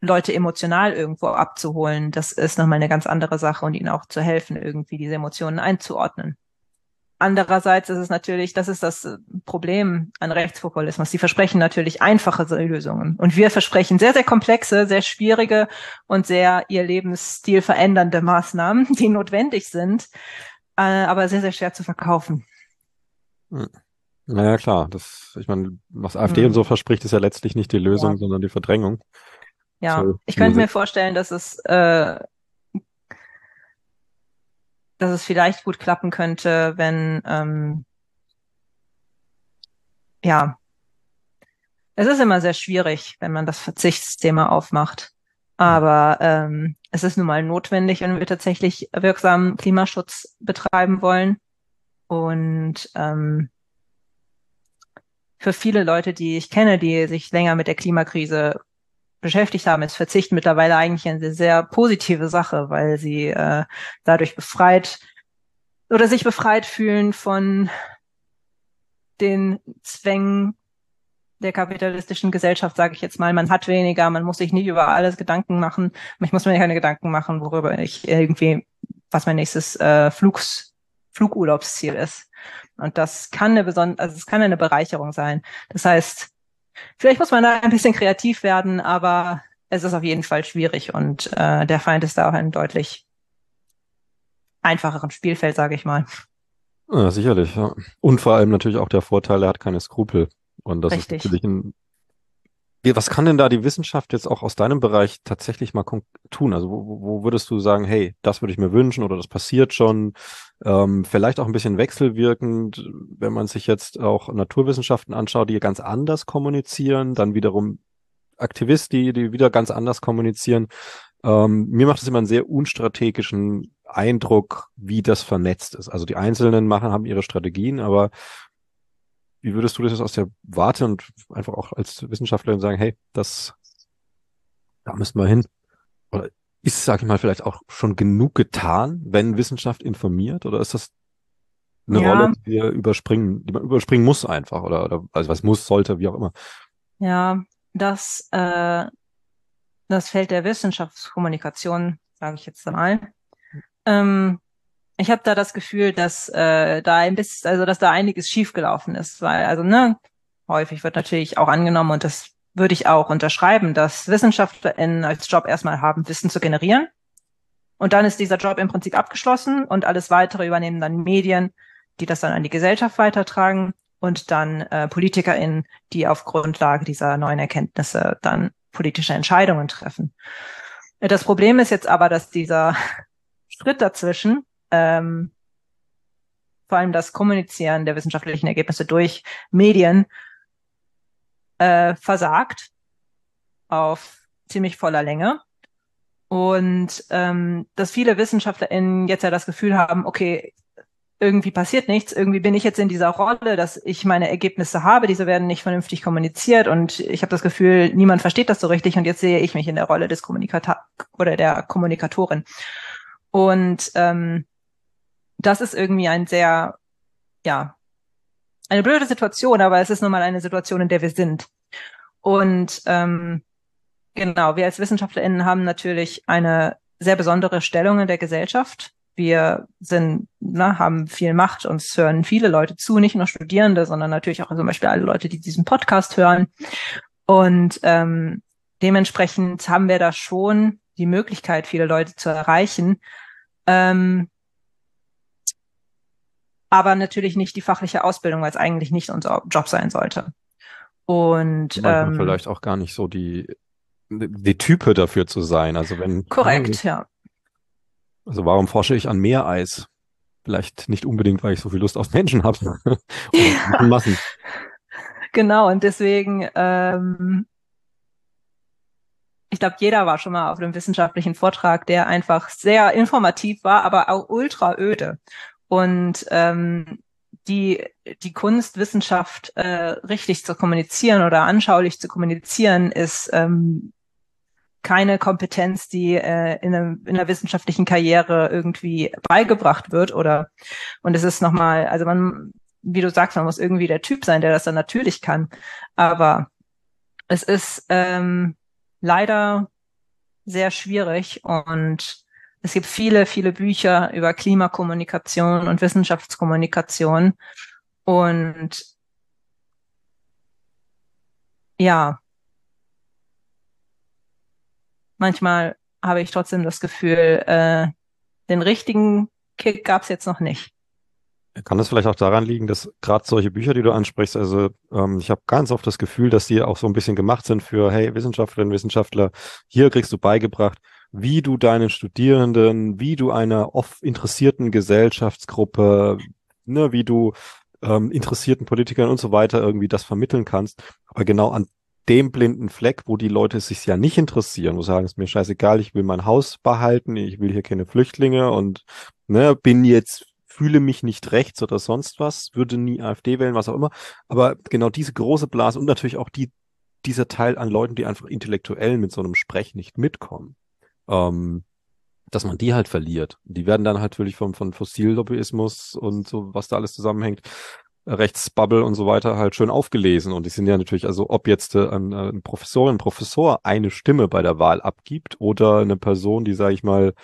Leute emotional irgendwo abzuholen, das ist nochmal eine ganz andere Sache und ihnen auch zu helfen, irgendwie diese Emotionen einzuordnen. Andererseits ist es natürlich, das ist das äh, Problem an Rechtspopulismus. Sie versprechen natürlich einfache Lösungen. Und wir versprechen sehr, sehr komplexe, sehr schwierige und sehr ihr Lebensstil verändernde Maßnahmen, [laughs] die notwendig sind, äh, aber sehr, sehr schwer zu verkaufen. Naja, klar. Das, ich meine, was AfD mhm. und so verspricht, ist ja letztlich nicht die Lösung, ja. sondern die Verdrängung. Ja, so, ich könnte mir vorstellen, dass es, äh, dass es vielleicht gut klappen könnte, wenn, ähm, ja, es ist immer sehr schwierig, wenn man das Verzichtsthema aufmacht. Aber ähm, es ist nun mal notwendig, wenn wir tatsächlich wirksamen Klimaschutz betreiben wollen. Und ähm, für viele Leute, die ich kenne, die sich länger mit der Klimakrise beschäftigt haben, ist Verzicht mittlerweile eigentlich eine sehr positive Sache, weil sie äh, dadurch befreit oder sich befreit fühlen von den Zwängen der kapitalistischen Gesellschaft, sage ich jetzt mal. Man hat weniger, man muss sich nicht über alles Gedanken machen. Ich muss mir keine Gedanken machen, worüber ich irgendwie, was mein nächstes äh, Flugs, Flugurlaubsziel ist. Und das kann eine besondere, also es kann eine Bereicherung sein. Das heißt, vielleicht muss man da ein bisschen kreativ werden, aber es ist auf jeden Fall schwierig und äh, der Feind ist da auch ein deutlich einfacheren Spielfeld, sage ich mal. Ja, sicherlich, ja. Und vor allem natürlich auch der Vorteil, er hat keine Skrupel. Und das Richtig. ist natürlich ein. Was kann denn da die Wissenschaft jetzt auch aus deinem Bereich tatsächlich mal tun? Also wo, wo wo würdest du sagen, hey, das würde ich mir wünschen oder das passiert schon? Ähm, vielleicht auch ein bisschen wechselwirkend, wenn man sich jetzt auch Naturwissenschaften anschaut, die ganz anders kommunizieren, dann wiederum Aktivisten, die, die wieder ganz anders kommunizieren. Ähm, mir macht es immer einen sehr unstrategischen Eindruck, wie das vernetzt ist. Also die Einzelnen machen, haben ihre Strategien, aber wie würdest du das jetzt aus der Warte und einfach auch als Wissenschaftlerin sagen, hey, das, da müssen wir hin? Oder ist, sag ich mal, vielleicht auch schon genug getan, wenn Wissenschaft informiert? Oder ist das eine Ja. Rolle, die wir überspringen, die man überspringen muss einfach? Oder, oder also was muss, sollte, wie auch immer. Ja, das, äh, das Feld der Wissenschaftskommunikation, sage ich jetzt mal. Ähm, ich habe da das Gefühl, dass äh, da ein bisschen, also dass da einiges schiefgelaufen ist, weil also ne, häufig wird natürlich auch angenommen und das würde ich auch unterschreiben, dass WissenschaftlerInnen als Job erstmal haben, Wissen zu generieren. Und dann ist dieser Job im Prinzip abgeschlossen und alles weitere übernehmen dann Medien, die das dann an die Gesellschaft weitertragen und dann äh, PolitikerInnen, die auf Grundlage dieser neuen Erkenntnisse dann politische Entscheidungen treffen. Äh, Das Problem ist jetzt aber, dass dieser [laughs] Schritt dazwischen, ähm, vor allem das Kommunizieren der wissenschaftlichen Ergebnisse durch Medien, äh, versagt auf ziemlich voller Länge. Und ähm, dass viele WissenschaftlerInnen jetzt ja das Gefühl haben, okay, irgendwie passiert nichts, irgendwie bin ich jetzt in dieser Rolle, dass ich meine Ergebnisse habe, diese werden nicht vernünftig kommuniziert und ich habe das Gefühl, niemand versteht das so richtig und jetzt sehe ich mich in der Rolle des Kommunikator oder der Kommunikatorin. Und ähm, das ist irgendwie ein sehr, ja, eine blöde Situation, aber es ist nun mal eine Situation, in der wir sind. Und ähm, genau, wir als WissenschaftlerInnen haben natürlich eine sehr besondere Stellung in der Gesellschaft. Wir sind, ne, haben viel Macht, uns hören viele Leute zu, nicht nur Studierende, sondern natürlich auch zum Beispiel alle Leute, die diesen Podcast hören. Und ähm, dementsprechend haben wir da schon die Möglichkeit, viele Leute zu erreichen. Ähm, aber natürlich nicht die fachliche Ausbildung, weil es eigentlich nicht unser Job sein sollte. Und ähm, vielleicht auch gar nicht so die, die Type dafür zu sein. Also wenn, korrekt, ja. Also warum forsche ich an Meereis? Vielleicht nicht unbedingt, weil ich so viel Lust auf Menschen habe. [laughs] Oder Massen. Genau, und deswegen, ähm, ich glaube, jeder war schon mal auf einem wissenschaftlichen Vortrag, der einfach sehr informativ war, aber auch ultra öde. Und ähm, die, die Kunst, Wissenschaft äh, richtig zu kommunizieren oder anschaulich zu kommunizieren, ist ähm, keine Kompetenz, die äh, in, einem, in einer wissenschaftlichen Karriere irgendwie beigebracht wird oder und es ist nochmal, also man, wie du sagst, man muss irgendwie der Typ sein, der das dann natürlich kann. Aber es ist ähm, leider sehr schwierig und es gibt viele, viele Bücher über Klimakommunikation und Wissenschaftskommunikation und ja, manchmal habe ich trotzdem das Gefühl, äh, den richtigen Kick gab es jetzt noch nicht. Kann das vielleicht auch daran liegen, dass gerade solche Bücher, die du ansprichst, also ähm, ich habe ganz oft das Gefühl, dass die auch so ein bisschen gemacht sind für, hey, Wissenschaftlerinnen, Wissenschaftler, hier kriegst du beigebracht, wie du deinen Studierenden, wie du einer oft interessierten Gesellschaftsgruppe, ne, wie du ähm, interessierten Politikern und so weiter irgendwie das vermitteln kannst. Aber genau an dem blinden Fleck, wo die Leute sich ja nicht interessieren, wo sagen, es ist mir scheißegal, ich will mein Haus behalten, ich will hier keine Flüchtlinge und ne, bin jetzt fühle mich nicht rechts oder sonst was, würde nie AfD wählen, was auch immer. Aber genau diese große Blase und natürlich auch die, dieser Teil an Leuten, die einfach intellektuell mit so einem Sprech nicht mitkommen, ähm, dass man die halt verliert. Die werden dann halt natürlich vom, von Fossillobbyismus und so, was da alles zusammenhängt, Rechtsbubble und so weiter halt schön aufgelesen. Und die sind ja natürlich, also ob jetzt äh, ein, ein Professorin, Professor eine Stimme bei der Wahl abgibt oder eine Person, die, sage ich mal,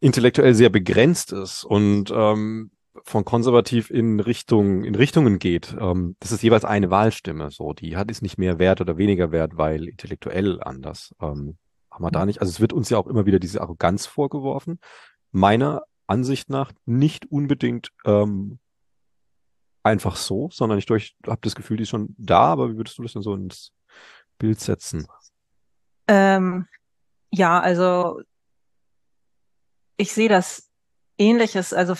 intellektuell sehr begrenzt ist und ähm, von konservativ in Richtung in Richtungen geht. Ähm, das ist jeweils eine Wahlstimme. So, die hat ist nicht mehr wert oder weniger wert, weil intellektuell anders. Ähm, haben wir da nicht. Also es wird uns ja auch immer wieder diese Arroganz vorgeworfen. Meiner Ansicht nach nicht unbedingt ähm, einfach so, sondern ich habe das Gefühl, die ist schon da, aber wie würdest du das denn so ins Bild setzen? Ähm, ja, also ich sehe das ähnliches. Also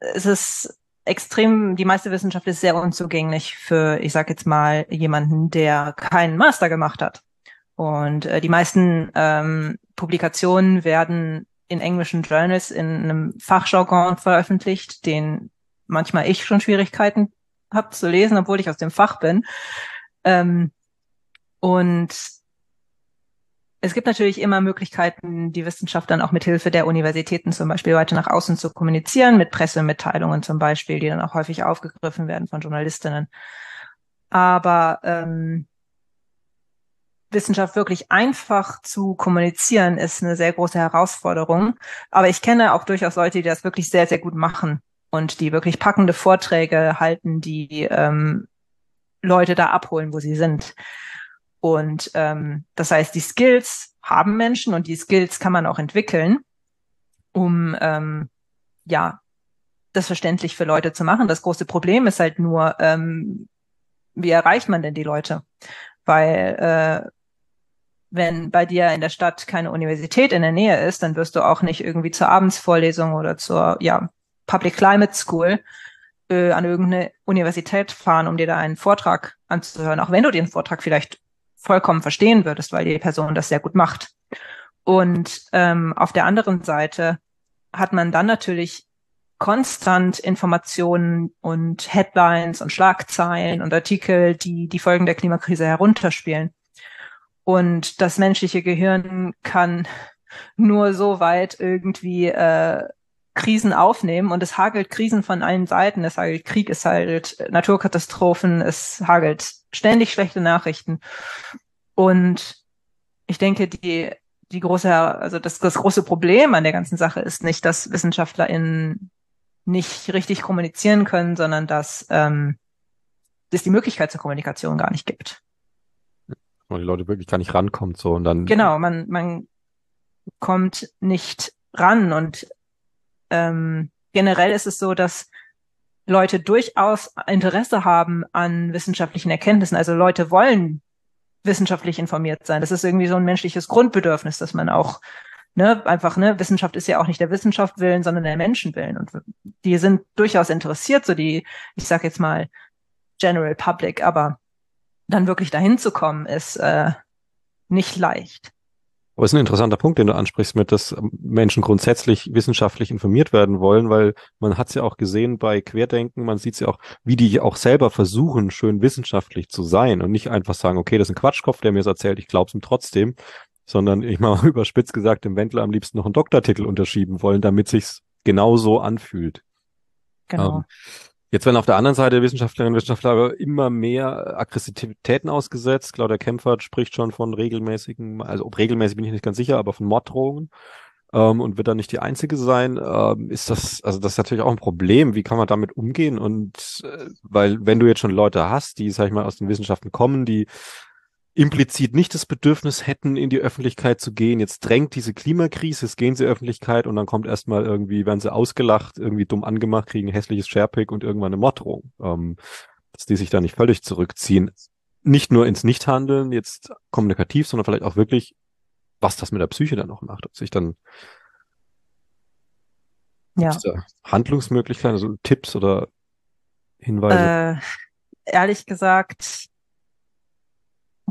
es ist extrem, die meiste Wissenschaft ist sehr unzugänglich für, ich sage jetzt mal, jemanden, der keinen Master gemacht hat. Und äh, die meisten ähm, Publikationen werden in englischen Journals in einem Fachjargon veröffentlicht, den manchmal ich schon Schwierigkeiten habe zu lesen, obwohl ich aus dem Fach bin. Ähm, und es gibt natürlich immer Möglichkeiten, die Wissenschaft dann auch mit Hilfe der Universitäten zum Beispiel weiter nach außen zu kommunizieren, mit Pressemitteilungen zum Beispiel, die dann auch häufig aufgegriffen werden von Journalistinnen. Aber ähm, Wissenschaft wirklich einfach zu kommunizieren, ist eine sehr große Herausforderung. Aber ich kenne auch durchaus Leute, die das wirklich sehr, sehr gut machen und die wirklich packende Vorträge halten, die ähm, Leute da abholen, wo sie sind. Und ähm, das heißt, die Skills haben Menschen und die Skills kann man auch entwickeln, um ähm, ja das verständlich für Leute zu machen. Das große Problem ist halt nur, ähm, wie erreicht man denn die Leute? Weil äh, wenn bei dir in der Stadt keine Universität in der Nähe ist, dann wirst du auch nicht irgendwie zur Abendsvorlesung oder zur ja, Public Climate School äh, an irgendeine Universität fahren, um dir da einen Vortrag anzuhören, auch wenn du den Vortrag vielleicht vollkommen verstehen würdest, weil die Person das sehr gut macht. Und ähm, auf der anderen Seite hat man dann natürlich konstant Informationen und Headlines und Schlagzeilen und Artikel, die die Folgen der Klimakrise herunterspielen. Und das menschliche Gehirn kann nur so weit irgendwie äh, Krisen aufnehmen und es hagelt Krisen von allen Seiten. Es hagelt Krieg, es hagelt Naturkatastrophen, es hagelt ständig schlechte Nachrichten. Und ich denke, die, die große, also das, das große Problem an der ganzen Sache ist nicht, dass WissenschaftlerInnen nicht richtig kommunizieren können, sondern dass ähm, es die Möglichkeit zur Kommunikation gar nicht gibt. Und die Leute wirklich gar nicht rankommt so und dann. Genau, man, man kommt nicht ran und ähm, generell ist es so, dass Leute durchaus Interesse haben an wissenschaftlichen Erkenntnissen. Also Leute wollen wissenschaftlich informiert sein. Das ist irgendwie so ein menschliches Grundbedürfnis, dass man auch ne, einfach, ne, Wissenschaft ist ja auch nicht der Wissenschaft willen, sondern der Menschen willen. Und die sind durchaus interessiert, so die, ich sag jetzt mal, General Public, aber dann wirklich dahin zu kommen, ist äh, nicht leicht. Aber es ist ein interessanter Punkt, den du ansprichst, mit dass Menschen grundsätzlich wissenschaftlich informiert werden wollen, weil man hat es ja auch gesehen bei Querdenken, man sieht es ja auch, wie die auch selber versuchen, schön wissenschaftlich zu sein und nicht einfach sagen, okay, das ist ein Quatschkopf, der mir es erzählt, ich glaube es ihm trotzdem, sondern ich mal [laughs] überspitzt gesagt, dem Wendler am liebsten noch einen Doktortitel unterschieben wollen, damit sich's genauso anfühlt. Genau. Ähm, Jetzt werden auf der anderen Seite Wissenschaftlerinnen und Wissenschaftler immer mehr Aggressivitäten ausgesetzt. Claudia Kempfert spricht schon von regelmäßigen, also ob regelmäßig bin ich nicht ganz sicher, aber von Morddrohungen. Ähm, und wird dann nicht die einzige sein, ähm, ist das, also das ist natürlich auch ein Problem. Wie kann man damit umgehen? Und äh, weil, wenn du jetzt schon Leute hast, die, sag ich mal, aus den Wissenschaften kommen, die implizit nicht das Bedürfnis hätten, in die Öffentlichkeit zu gehen. Jetzt drängt diese Klimakrise, es gehen sie Öffentlichkeit und dann kommt erstmal irgendwie, werden sie ausgelacht, irgendwie dumm angemacht, kriegen hässliches Sharepick und irgendwann eine Morddrohung. Ähm, dass die sich da nicht völlig zurückziehen. Nicht nur ins Nichthandeln, jetzt kommunikativ, sondern vielleicht auch wirklich, was das mit der Psyche dann noch macht. Ob sich dann ja. Handlungsmöglichkeiten, also Tipps oder Hinweise? Äh, ehrlich gesagt,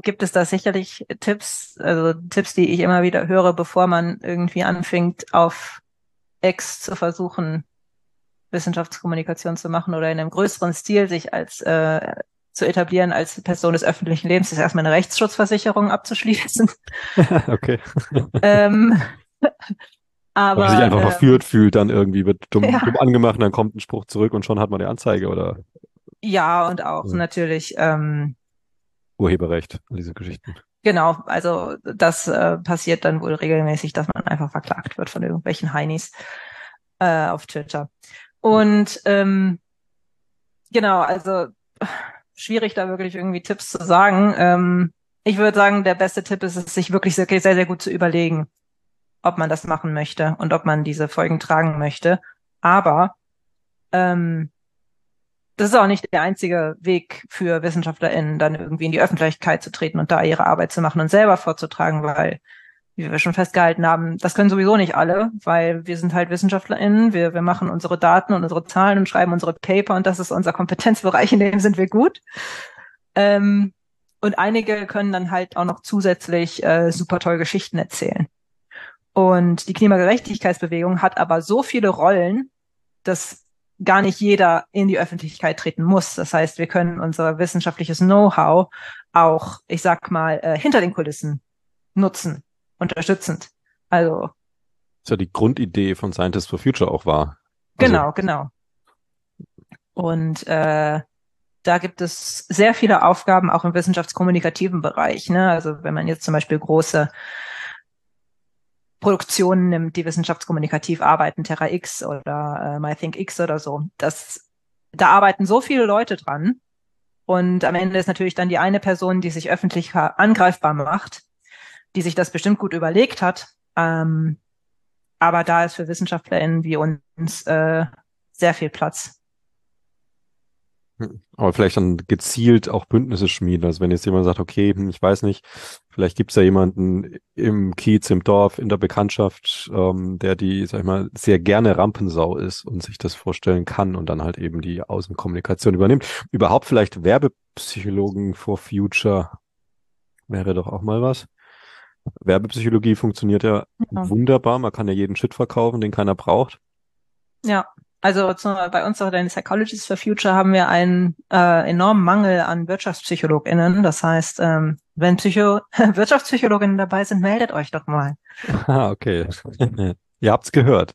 gibt es da sicherlich Tipps, also Tipps, die ich immer wieder höre, bevor man irgendwie anfängt, auf X zu versuchen, Wissenschaftskommunikation zu machen oder in einem größeren Stil sich als äh, zu etablieren als Person des öffentlichen Lebens, ist erstmal eine Rechtsschutzversicherung abzuschließen. [laughs] okay. ähm, [laughs] aber Weil man sich einfach äh, verführt fühlt, dann irgendwie wird dumm, Ja. dumm angemacht dann kommt ein Spruch zurück und schon hat man die Anzeige oder ja und auch Ja. natürlich ähm, Urheberrecht, diese Geschichten. Genau, also das äh, passiert dann wohl regelmäßig, dass man einfach verklagt wird von irgendwelchen Heinis äh, auf Twitter. Und ähm, genau, also schwierig da wirklich irgendwie Tipps zu sagen. Ähm, ich würde sagen, der beste Tipp ist es, sich wirklich sehr, sehr, sehr gut zu überlegen, ob man das machen möchte und ob man diese Folgen tragen möchte. Aber ähm, das ist auch nicht der einzige Weg für WissenschaftlerInnen, dann irgendwie in die Öffentlichkeit zu treten und da ihre Arbeit zu machen und selber vorzutragen, weil, wie wir schon festgehalten haben, das können sowieso nicht alle, weil wir sind halt WissenschaftlerInnen, wir, wir machen unsere Daten und unsere Zahlen und schreiben unsere Paper und das ist unser Kompetenzbereich, in dem sind wir gut. Ähm, und einige können dann halt auch noch zusätzlich äh, super toll Geschichten erzählen. Und die Klimagerechtigkeitsbewegung hat aber so viele Rollen, dass gar nicht jeder in die Öffentlichkeit treten muss. Das heißt, wir können unser wissenschaftliches Know-how auch, ich sag mal, äh, hinter den Kulissen nutzen, unterstützend. Also Das ist ja die Grundidee von Scientists for Future auch war. Also, genau, genau. Und äh, da gibt es sehr viele Aufgaben auch im wissenschaftskommunikativen Bereich. Ne? Also wenn man jetzt zum Beispiel große Produktionen nimmt, die wissenschaftskommunikativ arbeiten, Terra X oder äh, MyThink X oder so, das, da arbeiten so viele Leute dran. Und am Ende ist natürlich dann die eine Person, die sich öffentlich angreifbar macht, die sich das bestimmt gut überlegt hat. Ähm, aber da ist für WissenschaftlerInnen wie uns äh, sehr viel Platz. Aber vielleicht dann gezielt auch Bündnisse schmieden. Also wenn jetzt jemand sagt, okay, hm, ich weiß nicht, vielleicht gibt's ja jemanden im Kiez, im Dorf, in der Bekanntschaft, ähm, der die, sag ich mal, sehr gerne Rampensau ist und sich das vorstellen kann und dann halt eben die Außenkommunikation übernimmt. Überhaupt vielleicht Werbepsychologen for Future wäre doch auch mal was. Werbepsychologie funktioniert ja Ja. wunderbar. Man kann ja jeden Shit verkaufen, den keiner braucht. Ja, also zu, bei uns auch den Psychologists for Future haben wir einen äh, enormen Mangel an WirtschaftspsychologInnen. Das heißt, ähm, wenn Psycho [laughs] Wirtschaftspsychologinnen dabei sind, meldet euch doch mal. Ah, okay. [laughs] Ihr habt's gehört.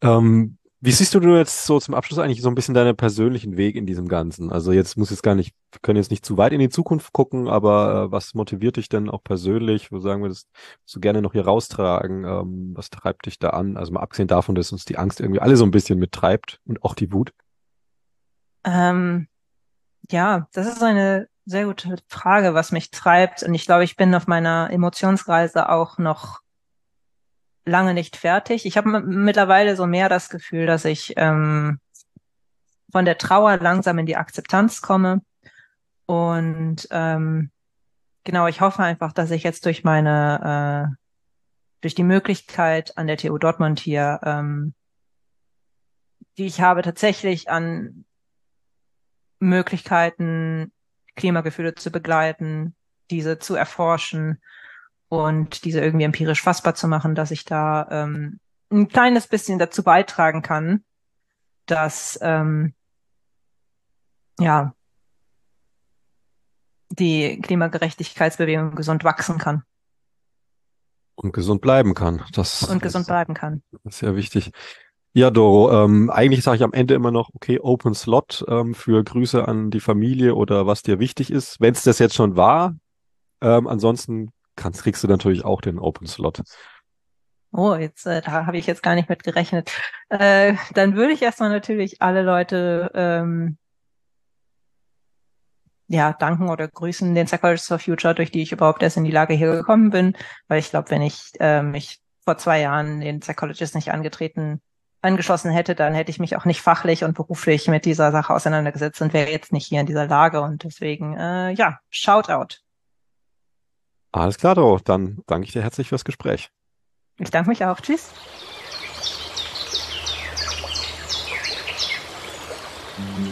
Ähm, wie siehst du jetzt so zum Abschluss eigentlich so ein bisschen deinen persönlichen Weg in diesem Ganzen? Also jetzt muss jetzt gar nicht, wir können jetzt nicht zu weit in die Zukunft gucken, aber äh, was motiviert dich denn auch persönlich? Wo sagen wir das, du gerne noch hier raustragen? Ähm, was treibt dich da an? Also mal abgesehen davon, dass uns die Angst irgendwie alle so ein bisschen mittreibt und auch die Wut. Ähm, ja, das ist eine sehr gute Frage, was mich treibt. Und ich glaube, ich bin auf meiner Emotionsreise auch noch lange nicht fertig. Ich habe mittlerweile so mehr das Gefühl, dass ich ähm, von der Trauer langsam in die Akzeptanz komme. Und ähm, genau, ich hoffe einfach, dass ich jetzt durch meine, äh, durch die Möglichkeit an der TU Dortmund hier, ähm, die ich habe, tatsächlich an Möglichkeiten, Klimagefühle zu begleiten, diese zu erforschen und diese irgendwie empirisch fassbar zu machen, dass ich da ähm, ein kleines bisschen dazu beitragen kann, dass ähm, ja die Klimagerechtigkeitsbewegung gesund wachsen kann Und gesund bleiben kann. Das und gesund bleiben kann. Das ist sehr wichtig. Ja, Doro, ähm, eigentlich sage ich am Ende immer noch, okay, Open Slot ähm, für Grüße an die Familie oder was dir wichtig ist. Wenn es das jetzt schon war, ähm, ansonsten kannst, kriegst du natürlich auch den Open Slot. Oh, jetzt äh, da habe ich jetzt gar nicht mit gerechnet. Äh, dann würde ich erstmal natürlich alle Leute ähm, ja danken oder grüßen, den Psychologists for Future, durch die ich überhaupt erst in die Lage hier gekommen bin, weil ich glaube, wenn ich äh, mich vor zwei Jahren den Psychologist nicht angetreten angeschlossen hätte, dann hätte ich mich auch nicht fachlich und beruflich mit dieser Sache auseinandergesetzt und wäre jetzt nicht hier in dieser Lage und deswegen äh, ja, Shoutout. Alles klar, Doro. Dann danke ich dir herzlich fürs Gespräch. Ich danke mich auch. Tschüss. Mhm.